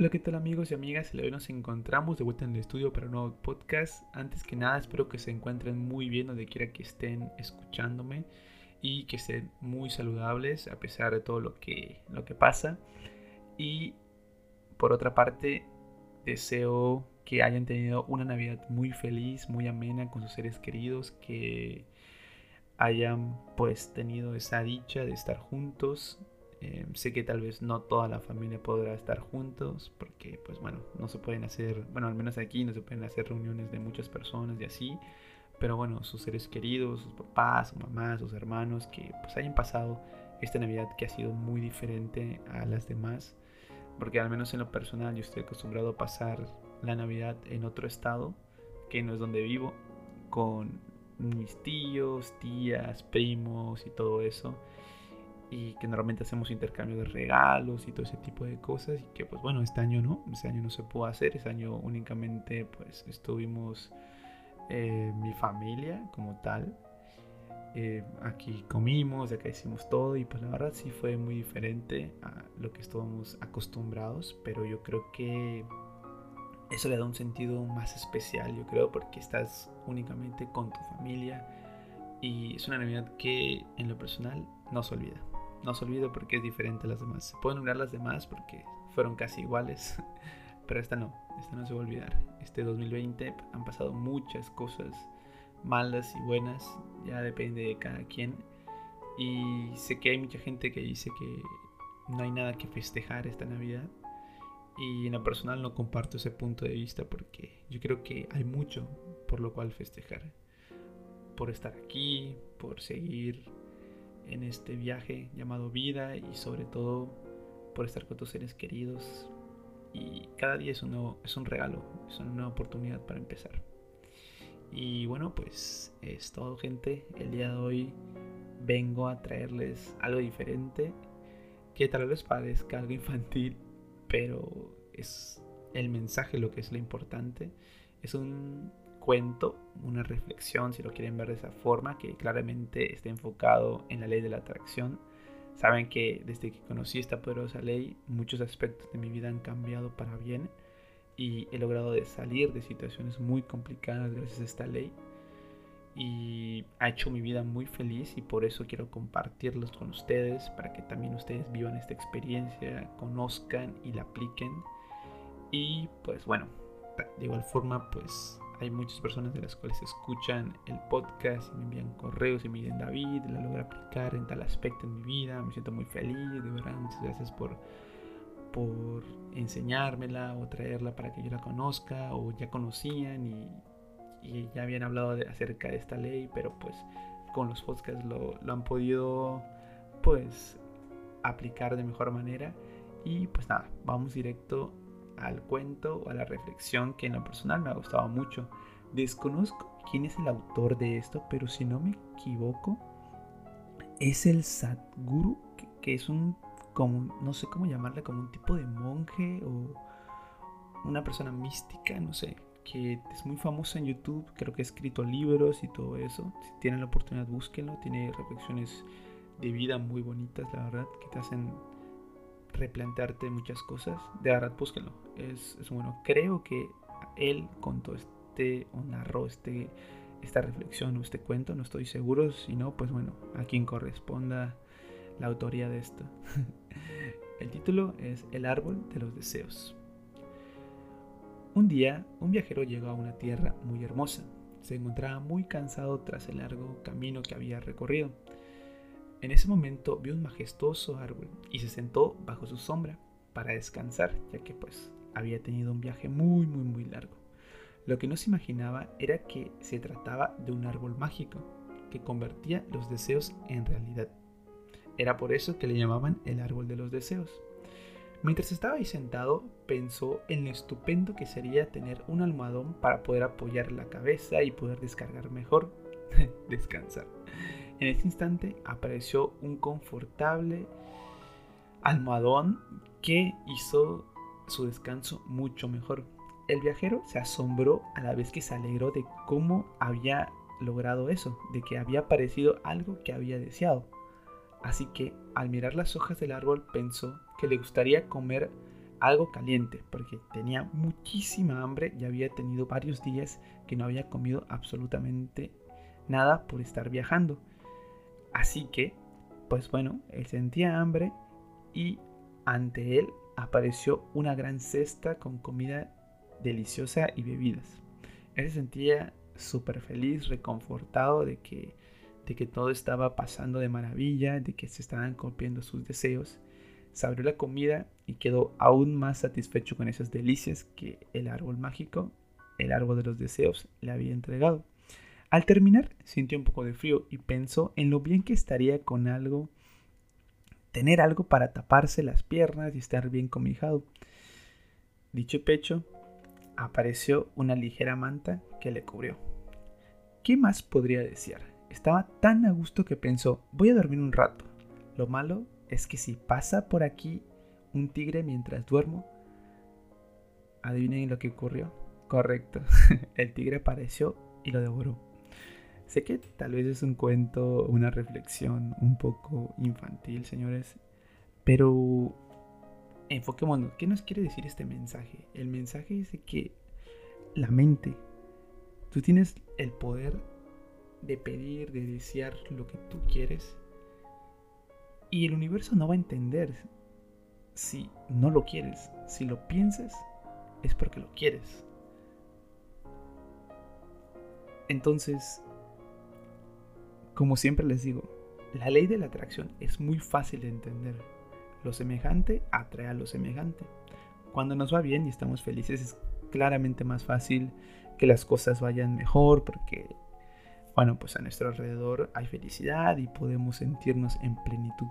Hola, ¿qué tal amigos y amigas? Hoy nos encontramos de vuelta en el estudio para un nuevo podcast. Antes que nada, espero que se encuentren muy bien donde quiera que estén escuchándome y que estén muy saludables a pesar de todo lo que, lo que pasa. Y por otra parte, deseo que hayan tenido una Navidad muy feliz, muy amena con sus seres queridos, que hayan pues tenido esa dicha de estar juntos eh, sé que tal vez no toda la familia podrá estar juntos porque pues bueno, no se pueden hacer, bueno, al menos aquí no se pueden hacer reuniones de muchas personas y así, pero bueno, sus seres queridos, sus papás, sus mamás, sus hermanos que pues hayan pasado esta Navidad que ha sido muy diferente a las demás, porque al menos en lo personal yo estoy acostumbrado a pasar la Navidad en otro estado, que no es donde vivo, con mis tíos, tías, primos y todo eso y que normalmente hacemos intercambio de regalos y todo ese tipo de cosas y que pues bueno, este año no, este año no se pudo hacer, este año únicamente pues estuvimos eh, mi familia como tal, eh, aquí comimos, acá hicimos todo y pues la verdad sí fue muy diferente a lo que estábamos acostumbrados, pero yo creo que eso le da un sentido más especial, yo creo, porque estás únicamente con tu familia y es una Navidad que en lo personal no se olvida no se olvide porque es diferente a las demás. Se pueden olvidar las demás porque fueron casi iguales, pero esta no, esta no se va a olvidar. Este 2020 han pasado muchas cosas malas y buenas, ya depende de cada quien. Y sé que hay mucha gente que dice que no hay nada que festejar esta Navidad. Y en lo personal no comparto ese punto de vista porque yo creo que hay mucho por lo cual festejar. Por estar aquí, por seguir en este viaje llamado vida y sobre todo por estar con tus seres queridos. Y cada día es un, es un regalo, es una nueva oportunidad para empezar. Y bueno, pues es todo gente. El día de hoy vengo a traerles algo diferente que tal vez parezca algo infantil, pero es el mensaje lo que es lo importante. Es un cuento, una reflexión, si lo quieren ver de esa forma, que claramente está enfocado en la ley de la atracción. Saben que desde que conocí esta poderosa ley, muchos aspectos de mi vida han cambiado para bien y he logrado de salir de situaciones muy complicadas gracias a esta ley y ha hecho mi vida muy feliz y por eso quiero compartirlos con ustedes para que también ustedes vivan esta experiencia, conozcan y la apliquen y pues bueno, de igual forma pues hay muchas personas de las cuales escuchan el podcast y me envían correos y me dicen David, la logro aplicar en tal aspecto en mi vida, me siento muy feliz, de verdad, muchas gracias por, por enseñármela o traerla para que yo la conozca o ya conocían y, ya habían hablado de, acerca de esta ley, pero pues con los podcasts lo, lo han podido pues aplicar de mejor manera. Y pues nada, vamos directo al cuento o a la reflexión que en lo personal me ha gustado mucho. Desconozco quién es el autor de esto, pero si no me equivoco, es el Sadguru, que, es un, como, no sé cómo llamarle, como un tipo de monje o una persona mística, no sé, que es muy famoso en YouTube, creo que ha escrito libros y todo eso. Si tienen la oportunidad, búsquenlo, tiene reflexiones de vida muy bonitas, la verdad, que te hacen replantearte muchas cosas, de verdad búsquenlo. Es, bueno. Creo que él contó este o narró este, esta reflexión o este cuento, no estoy seguro. Si no, pues bueno, a quien corresponda la autoría de esto. El título es El árbol de los deseos. Un día, un viajero llegó a una tierra muy hermosa. Se encontraba muy cansado tras el largo camino que había recorrido. En ese momento vio un majestuoso árbol y se sentó bajo su sombra para descansar, ya que pues había tenido un viaje muy muy muy largo. Lo que no se imaginaba era que se trataba de un árbol mágico que convertía los deseos en realidad. Era por eso que le llamaban el árbol de los deseos. Mientras estaba ahí sentado, pensó en lo estupendo que sería tener un almohadón para poder apoyar la cabeza y poder descargar mejor, descansar. En ese instante apareció un confortable almohadón que hizo su descanso mucho mejor. El viajero se asombró a la vez que se alegró de cómo había logrado eso, de que había aparecido algo que había deseado. Así que al mirar las hojas del árbol pensó que le gustaría comer algo caliente, porque tenía muchísima hambre y había tenido varios días que no había comido absolutamente nada por estar viajando. Así que, pues bueno, él sentía hambre y ante él apareció una gran cesta con comida deliciosa y bebidas. Él se sentía súper feliz, reconfortado de que, de que todo estaba pasando de maravilla, de que se estaban cumpliendo sus deseos. Se abrió la comida y quedó aún más satisfecho con esas delicias que el árbol mágico, el árbol de los deseos, le había entregado. Al terminar, sintió un poco de frío y pensó en lo bien que estaría con algo, tener algo para taparse las piernas y estar bien comijado. Dicho pecho, apareció una ligera manta que le cubrió. ¿Qué más podría desear? Estaba tan a gusto que pensó, voy a dormir un rato. Lo malo es que si pasa por aquí un tigre mientras duermo, adivinen lo que ocurrió. Correcto, el tigre apareció y lo devoró. Sé que tal vez es un cuento, una reflexión un poco infantil, señores, pero enfoquémonos. ¿Qué nos quiere decir este mensaje? El mensaje es que la mente, tú tienes el poder de pedir, de desear lo que tú quieres. Y el universo no va a entender si no lo quieres. Si lo piensas, es porque lo quieres. Entonces, como siempre les digo, la ley de la atracción es muy fácil de entender. Lo semejante atrae a lo semejante. Cuando nos va bien y estamos felices es claramente más fácil que las cosas vayan mejor porque, bueno, pues a nuestro alrededor hay felicidad y podemos sentirnos en plenitud.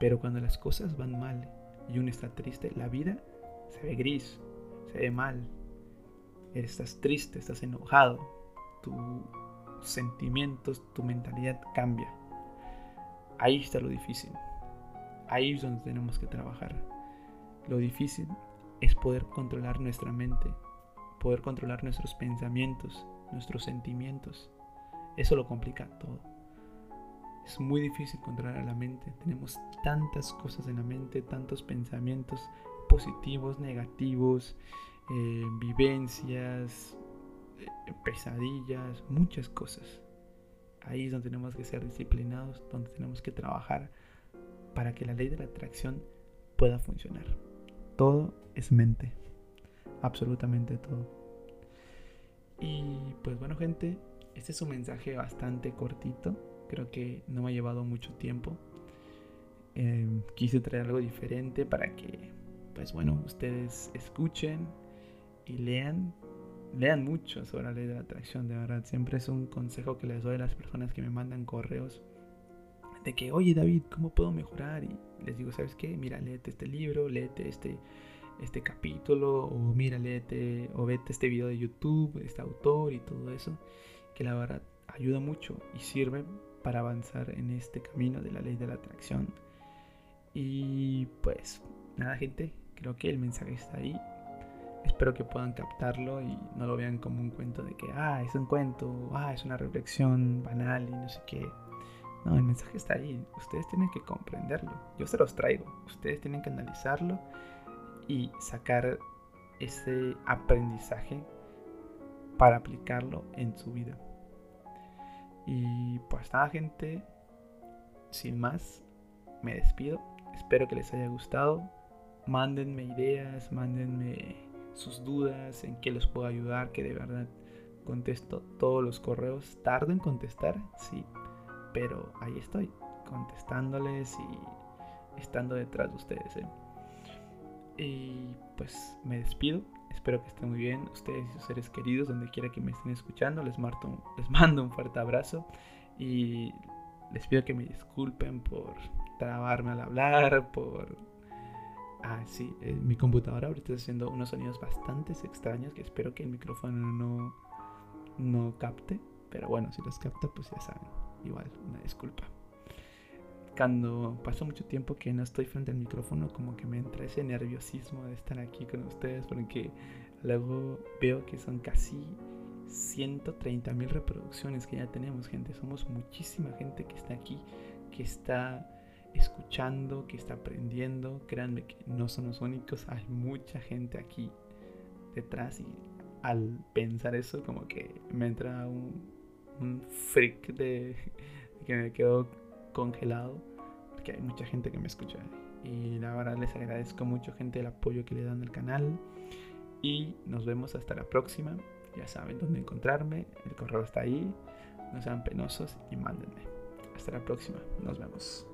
Pero cuando las cosas van mal y uno está triste, la vida se ve gris, se ve mal. Estás triste, estás enojado, sentimientos, tu mentalidad cambia. Ahí está lo difícil. Ahí es donde tenemos que trabajar. Lo difícil es poder controlar nuestra mente, poder controlar nuestros pensamientos, nuestros sentimientos. Eso lo complica todo. Es muy difícil controlar la mente. Tenemos tantas cosas en la mente, tantos pensamientos positivos, negativos, eh, vivencias, pesadillas, muchas cosas. Ahí es donde tenemos que ser disciplinados, donde tenemos que trabajar para que la ley de la atracción pueda funcionar. Todo es mente. Absolutamente todo. Y pues bueno gente, este es un mensaje bastante cortito. Creo que no me ha llevado mucho tiempo. Em, quise traer algo diferente para que, pues bueno, ustedes escuchen y lean. Lean mucho sobre la ley de la atracción, de verdad. Siempre es un consejo que les doy a las personas que me mandan correos de que, oye David, ¿cómo puedo mejorar? Y les digo, ¿sabes qué? Mira, léete este libro, léete este, este capítulo, o mira, léete, o vete este video de YouTube, este autor y todo eso, que la verdad ayuda mucho y sirve para avanzar en este camino de la ley de la atracción. Y pues nada gente, creo que el mensaje está ahí. Espero que puedan captarlo y no lo vean como un cuento de que, ah, es un cuento, ah, es una reflexión banal y no sé qué. No, el mensaje está ahí. Ustedes tienen que comprenderlo. Yo se los traigo. Ustedes tienen que analizarlo y sacar ese aprendizaje para aplicarlo en su vida. Y pues nada gente, sin más, me despido. Espero que les haya gustado. Mándenme ideas, mándenme sus dudas, en qué les puedo ayudar, que de verdad contesto todos los correos. Tardo en contestar, sí, pero ahí estoy, contestándoles y estando detrás de ustedes. ¿eh? Y pues me despido. Espero que estén muy bien ustedes y sus seres queridos, donde quiera que me estén escuchando. Les, les mando un fuerte abrazo y les pido que me disculpen por trabarme al hablar, por... Ah, sí, eh, mi computadora ahorita está haciendo unos sonidos bastante extraños que espero que el micrófono no, no capte. Pero bueno, si los capta, pues ya saben. Igual, una disculpa cuando paso mucho tiempo que no estoy frente al micrófono, como que me entra ese nerviosismo de estar aquí con ustedes, porque luego veo que son casi 130 mil reproducciones que ya tenemos, gente. Somos muchísima gente que está aquí, que está escuchando, que está aprendiendo. Créanme que no son los únicos, hay mucha gente aquí detrás y al pensar eso como que me entra un, un freak de que me quedo congelado porque hay mucha gente que me escucha. Y la verdad les agradezco mucho gente el apoyo que le dan al canal. Y nos vemos hasta la próxima. Ya saben dónde encontrarme. El correo está ahí. No sean penosos y mándenme. Hasta la próxima. Nos vemos